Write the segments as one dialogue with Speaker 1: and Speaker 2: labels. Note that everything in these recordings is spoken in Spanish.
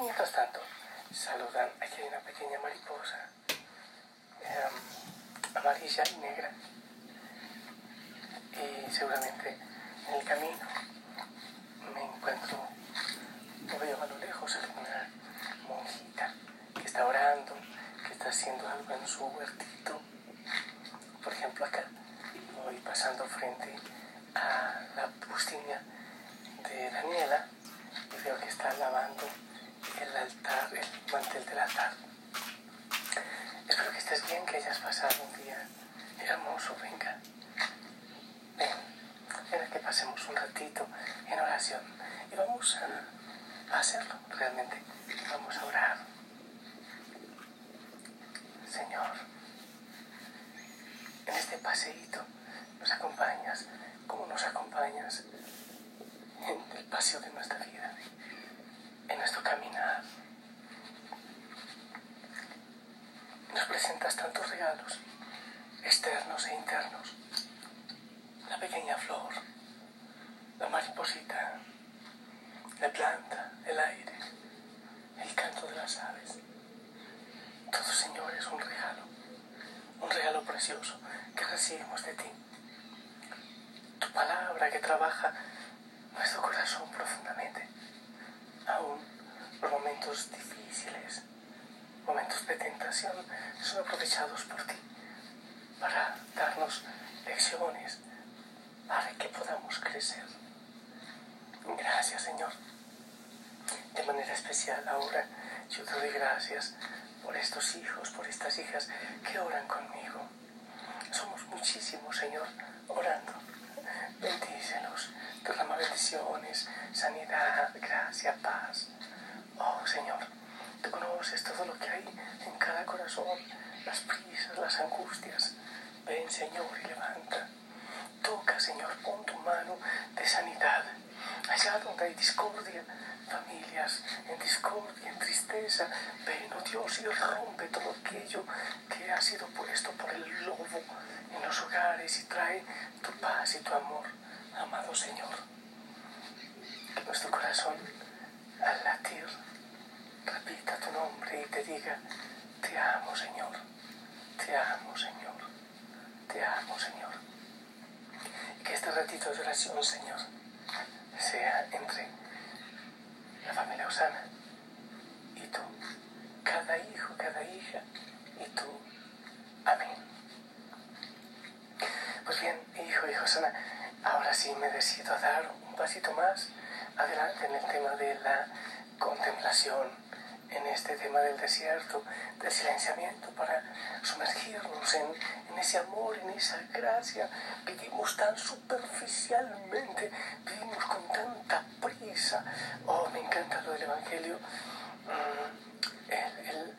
Speaker 1: Mientras tanto, saludan, aquí hay una pequeña mariposa em, amarilla y negra. Y seguramente en el camino me encuentro, me veo a lo lejos alguna monjita que está orando, que está haciendo algo en su huertito. Por ejemplo, acá voy pasando frente a la pustiña de Daniela y veo que está lavando el altar, el mantel del altar. Espero que estés bien, que hayas pasado un día hermoso, venga. Ven, ven a que pasemos un ratito en oración y vamos a hacerlo realmente. Vamos a orar. Señor, en este paseíto nos acompañas, como nos acompañas en el paseo de nuestra vida. Presentas tantos regalos, externos e internos. La pequeña flor, la mariposita, la planta, el aire, el canto de las aves. Todo, Señor, es un regalo, un regalo precioso que recibimos de ti. Tu palabra que trabaja nuestro corazón profundamente, aún los momentos difíciles, momentos de tentación, son aprovechados por ti para darnos lecciones, para que podamos crecer. Gracias, Señor. De manera especial ahora yo te doy gracias por estos hijos, por estas hijas que oran conmigo. Somos muchísimos, Señor, orando. Bendícelos, derrama bendiciones, sanidad, gracia, paz. Oh, Señor, tú conoces todo lo que hay en cada corazón, las prisas, las angustias. Ven, Señor, y levanta. Toca, Señor, pon tu mano de sanidad. Allá donde hay discordia, familias en discordia, en tristeza, ven, oh Dios, y rompe todo aquello que ha sido puesto por el lobo en los hogares y trae tu paz y tu amor, amado Señor. Que nuestro corazón, al latir, repita tu nombre y te diga, te amo, Señor, te amo, Señor, te amo, Señor. Y que este ratito de oración, Señor, sea entre la familia Osana y tú, cada hijo, cada hija y tú. Amén. Pues bien, hijo y Osana, ahora sí me decido a dar un pasito más adelante en el tema de la contemplación, en este tema del desierto, del silenciamiento, para sumergirnos en, en ese amor, en esa gracia. Vivimos tan superficialmente, vivimos con tanta prisa. Oh, me encanta lo del Evangelio. Mm, el- el-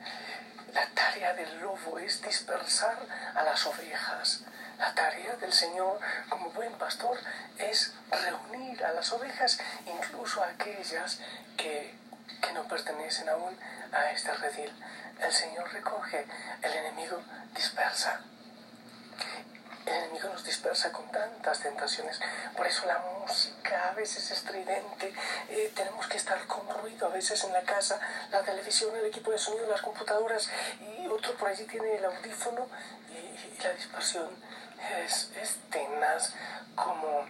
Speaker 1: la tarea del lobo es dispersar a las ovejas. La tarea del Señor como buen pastor es reunir a las ovejas, incluso a aquellas que, que no pertenecen aún a este redil. El Señor recoge, el enemigo dispersa. El enemigo nos dispersa con tantas tentaciones. Por eso la música a veces es estridente. eh, tenemos que estar con ruido a veces en la casa. La televisión, el equipo de sonido, las computadoras y otro por allí tiene el audífono. Y, la dispersión es, es tenaz como,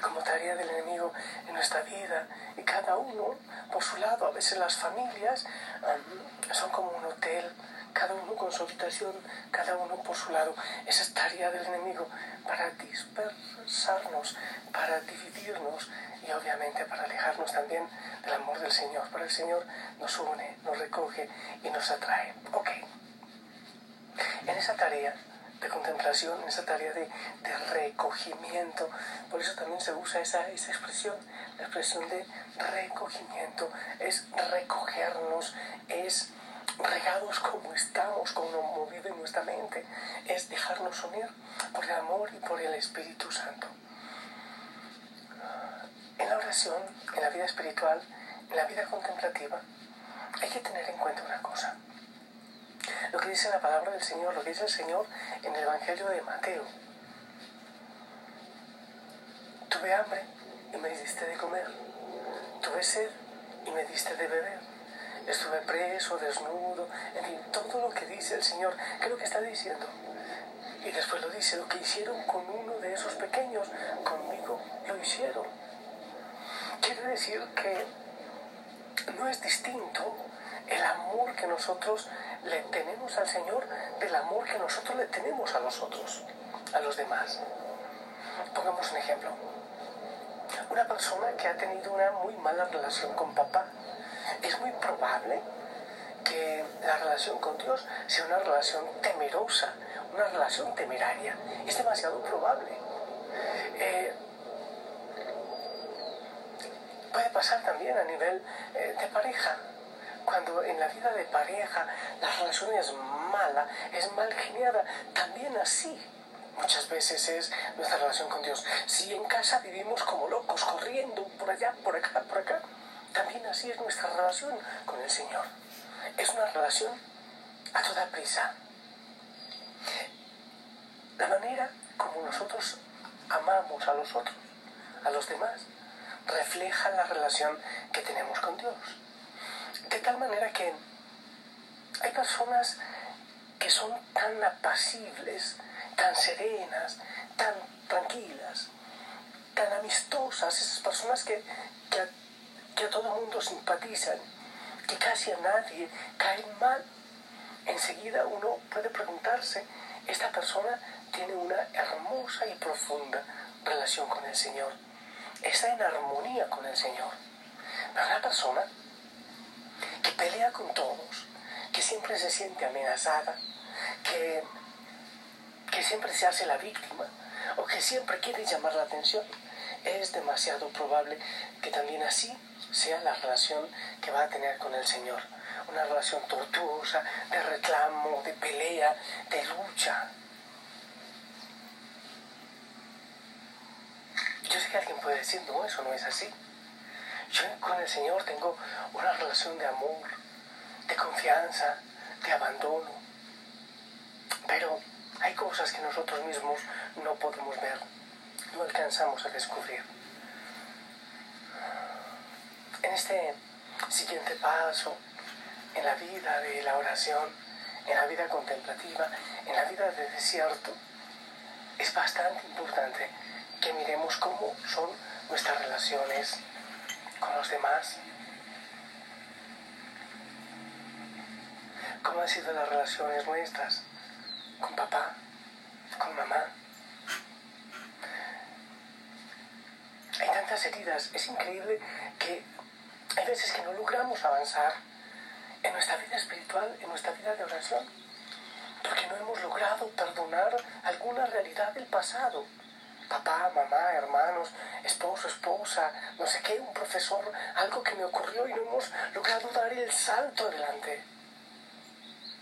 Speaker 1: como tarea del enemigo en nuestra vida. Y cada uno por su lado. A veces las familias um, son como un hotel cada uno con su habitación, cada uno por su lado. Esa es tarea del enemigo para dispersarnos, para dividirnos y obviamente para alejarnos también del amor del Señor. Pero el Señor nos une, nos recoge y nos atrae. Ok. En esa tarea de contemplación, esa tarea de, de recogimiento, por eso también se usa esa, esa expresión, la expresión de recogimiento, es recogernos, es regados como estamos, como vive nuestra mente, es dejarnos unir por el amor y por el Espíritu Santo. En la oración, en la vida espiritual, en la vida contemplativa, hay que tener en cuenta una cosa. Lo que dice la palabra del Señor, lo que dice el Señor en el Evangelio de Mateo. Tuve hambre y me diste de comer. Tuve sed y me diste de beber estuve preso, desnudo, en fin, todo lo que dice el Señor, ¿qué es lo que está diciendo? Y después lo dice, lo que hicieron con uno de esos pequeños, conmigo lo hicieron. Quiere decir que no es distinto el amor que nosotros le tenemos al Señor del amor que nosotros le tenemos a nosotros, a los demás. Pongamos un ejemplo. Una persona que ha tenido una muy mala relación con papá, es muy probable que la relación con Dios sea una relación temerosa, una relación temeraria. Es demasiado probable. Eh, Puede pasar también a nivel eh, de pareja. Cuando en la vida de pareja la relación es mala, es mal geniada, también así muchas veces es nuestra relación con Dios. Si en casa vivimos como locos, corriendo por allá, por acá, por acá, también así es nuestra relación con el Señor. Es una relación a toda prisa. La manera como nosotros amamos a los otros, a los demás, refleja la relación que tenemos con Dios. De tal manera que hay personas que son tan apacibles, tan serenas, tan tranquilas, tan amistosas, esas personas que, que, a, que a todo mundo simpatizan, que casi a nadie caen mal. Enseguida uno puede preguntarse, esta persona tiene una hermosa y profunda relación con el Señor. Está en armonía con el Señor. Pero una persona que pelea con todos, que siempre se siente amenazada, que, que siempre se hace la víctima o que siempre quiere llamar la atención, es demasiado probable que también así sea la relación que va a tener con el Señor. Una relación tortuosa, de reclamo, de pelea, de lucha. Yo sé que alguien puede decir, no, eso no es así. Yo con el Señor tengo una relación de amor, de confianza, de abandono. Pero hay cosas que nosotros mismos no podemos ver, no alcanzamos a descubrir. En este siguiente paso, en la vida de la oración, en la vida contemplativa, en la vida de desierto, es bastante importante que miremos cómo son nuestras relaciones los demás. ¿Cómo han sido las relaciones nuestras con papá, con mamá? Hay tantas heridas, es increíble que hay veces que no logramos avanzar en nuestra vida espiritual, en nuestra vida de oración, porque no hemos logrado perdonar alguna realidad del pasado papá, mamá, hermanos, esposo, esposa, no sé qué, un profesor, algo que me ocurrió y no hemos logrado dar el salto adelante.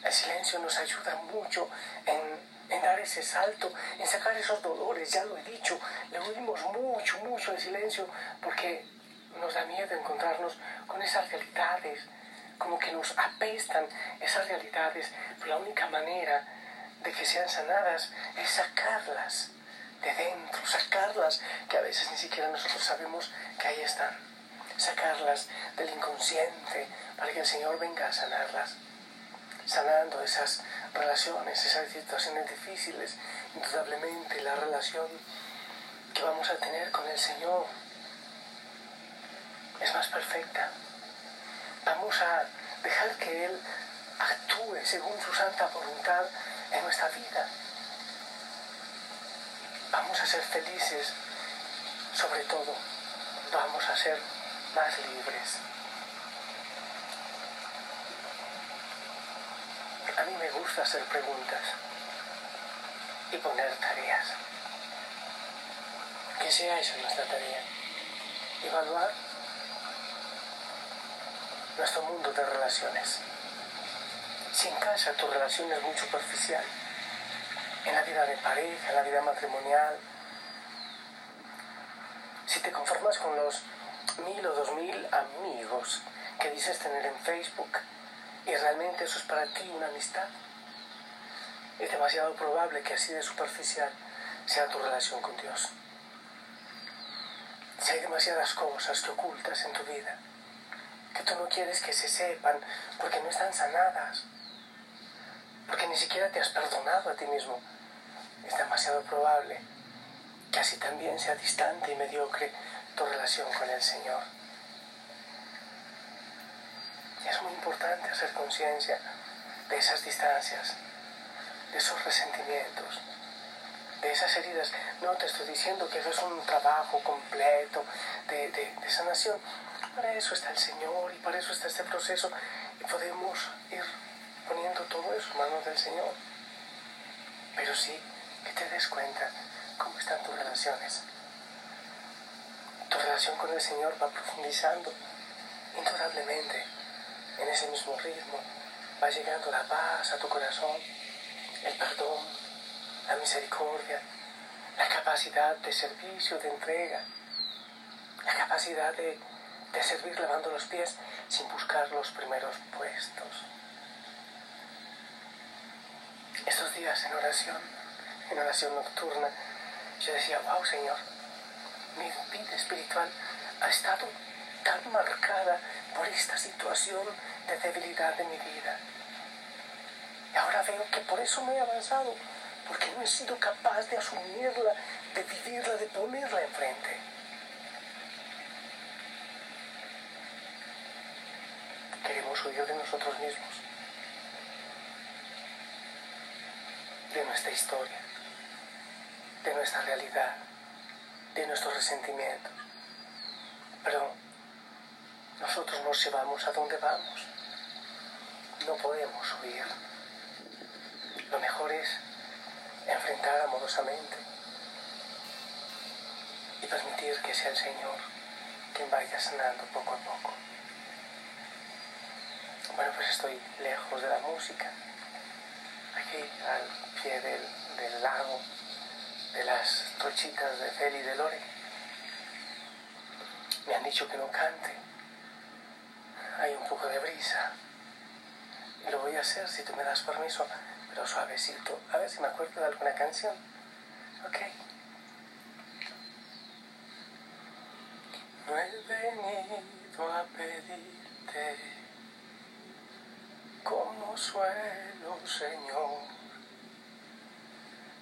Speaker 1: El silencio nos ayuda mucho en, dar ese salto, en sacar esos dolores, ya lo he dicho, le oímos mucho, mucho el silencio porque nos da miedo encontrarnos con esas realidades, como que nos apestan esas realidades, la única manera de que sean sanadas es sacarlas de dentro, sacarlas, que a veces ni siquiera nosotros sabemos que ahí están, sacarlas del inconsciente para que el Señor venga a sanarlas, sanando esas relaciones, esas situaciones difíciles, indudablemente la relación que vamos a tener con el Señor es más perfecta. Vamos a dejar que Él actúe según su santa voluntad en nuestra vida vamos a ser felices, sobre todo vamos a ser más libres. A mí me gusta hacer preguntas y poner tareas. Que sea eso nuestra tarea. Evaluar nuestro mundo de relaciones. Si en casa tu relación es muy superficial, en la vida de pareja, en la vida matrimonial. Si te conformas con los mil o dos mil amigos que dices tener en Facebook y realmente eso es para ti una amistad, es demasiado probable que así de superficial sea tu relación con Dios. Si hay demasiadas cosas que ocultas en tu vida, que tú no quieres que se sepan porque no están sanadas, porque ni siquiera te has perdonado a ti mismo, es demasiado probable que así también sea distante y mediocre tu relación con el Señor. Es muy importante hacer conciencia de esas distancias, de esos resentimientos, de esas heridas. No te estoy diciendo que eso es un trabajo completo de, de sanación. Para eso está el Señor y para eso está este proceso y podemos ir poniendo todo en manos del Señor. Pero sí, que te des cuenta cómo están tus relaciones. Tu relación con el Señor va profundizando indudablemente en ese mismo ritmo. Va llegando la paz a tu corazón, el perdón, la misericordia, la capacidad de servicio, de entrega, la capacidad de, de servir lavando los pies sin buscar los primeros puestos. Estos días en oración, en oración nocturna, yo decía, wow Señor, mi vida espiritual ha estado tan marcada por esta situación de debilidad de mi vida. Y ahora veo que por eso me he avanzado, porque no he sido capaz de asumirla, de vivirla, de ponerla enfrente. Queremos huir de nosotros mismos, de nuestra historia, de nuestra realidad, de nuestros resentimientos. Pero nosotros nos llevamos a donde vamos. No podemos huir. Lo mejor es enfrentar amorosamente y permitir que sea el Señor quien vaya sanando poco a poco. Bueno, pues estoy lejos de la música, al pie del, lago, de las trochitas de Feli y de Lore. Me han dicho que no cante, hay un poco de brisa. Y lo voy a hacer si tú me das permiso, pero suavecito. A ver si me acuerdo de alguna canción. Ok. No he venido a pedirte como suelo, Señor.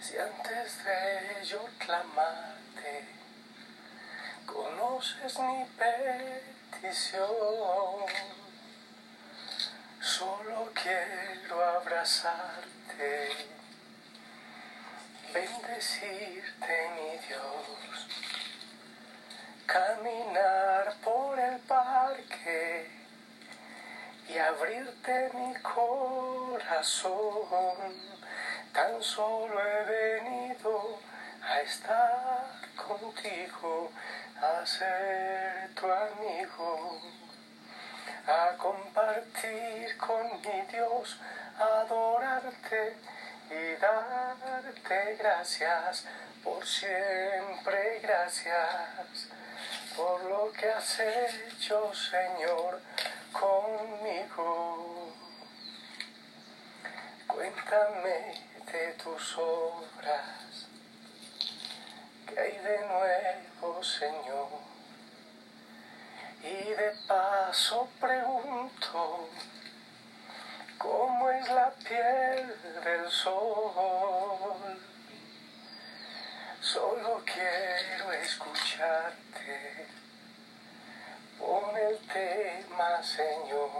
Speaker 1: Si antes de yo clamarte, conoces mi petición. Solo quiero abrazarte, bendecirte, mi Dios, caminar por el parque y abrirte mi corazón. Tan solo he venido a estar contigo, a ser tu amigo a compartir con mi Dios, adorarte y darte gracias por siempre, gracias por lo que has hecho, Señor, conmigo. Cuéntame de tus obras, que hay de nuevo, Señor y de paso pregunto, ¿cómo es la piel del sol? Solo quiero escucharte. Pon el tema, Señor.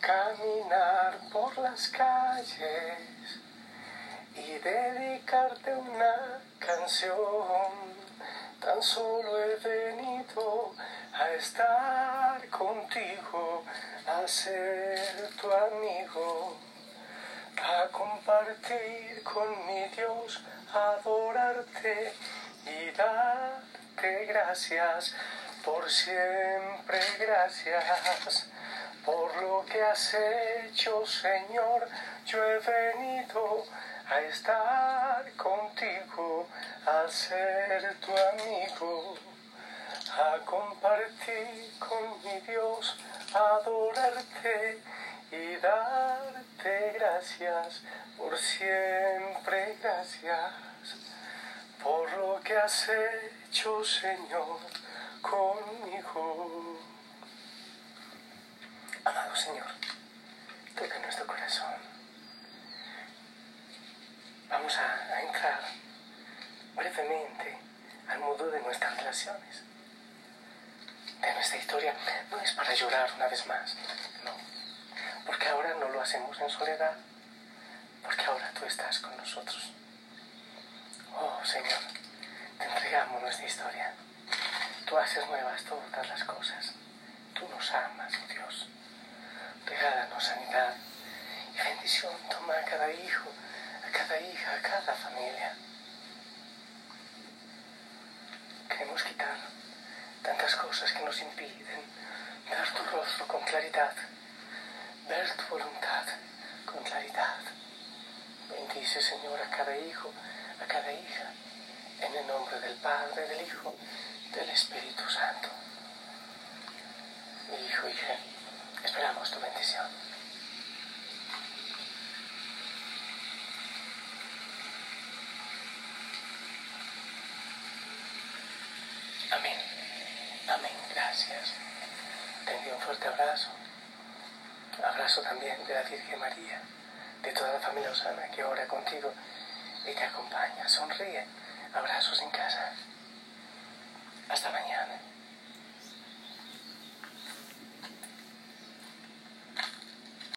Speaker 1: Caminar por las calles y dedicarte una canción Tan solo he venido a estar contigo, a ser tu amigo, a compartir con mi Dios, adorarte y gracias, por siempre gracias. Por lo que has hecho, Señor, yo he venido a estar contigo, a ser tu amigo, a compartir con mi Dios, adorarte y darte gracias, por siempre gracias, por lo que has hecho, Señor, conmigo. Amado Señor, toca nuestro corazón vamos a, entrar brevemente al modo de nuestras relaciones, de nuestra historia. No es para llorar una vez más, no, porque ahora no lo hacemos en soledad, porque ahora tú estás con nosotros. Oh Señor, te entregamos nuestra historia. Tú haces nuevas todas las cosas. Tú nos amas, oh Dios. Regálanos sanidad y bendición. Toma a cada hijo cada hija, a cada familia. queremos quitar tantas cosas que nos impiden ver tu rostro con claridad, ver tu voluntad con claridad. Bendice, Señor, a cada hijo, cada hija, en el nombre del Padre, del Hijo, del Espíritu Santo. Hijo, hija, esperamos tu bendición. Amén. Amén. Gracias. Te envío un fuerte abrazo. Abrazo también de la Virgen María, de toda la familia Osana que ora contigo y te acompaña. Sonríe. Abrazos en casa. Hasta mañana.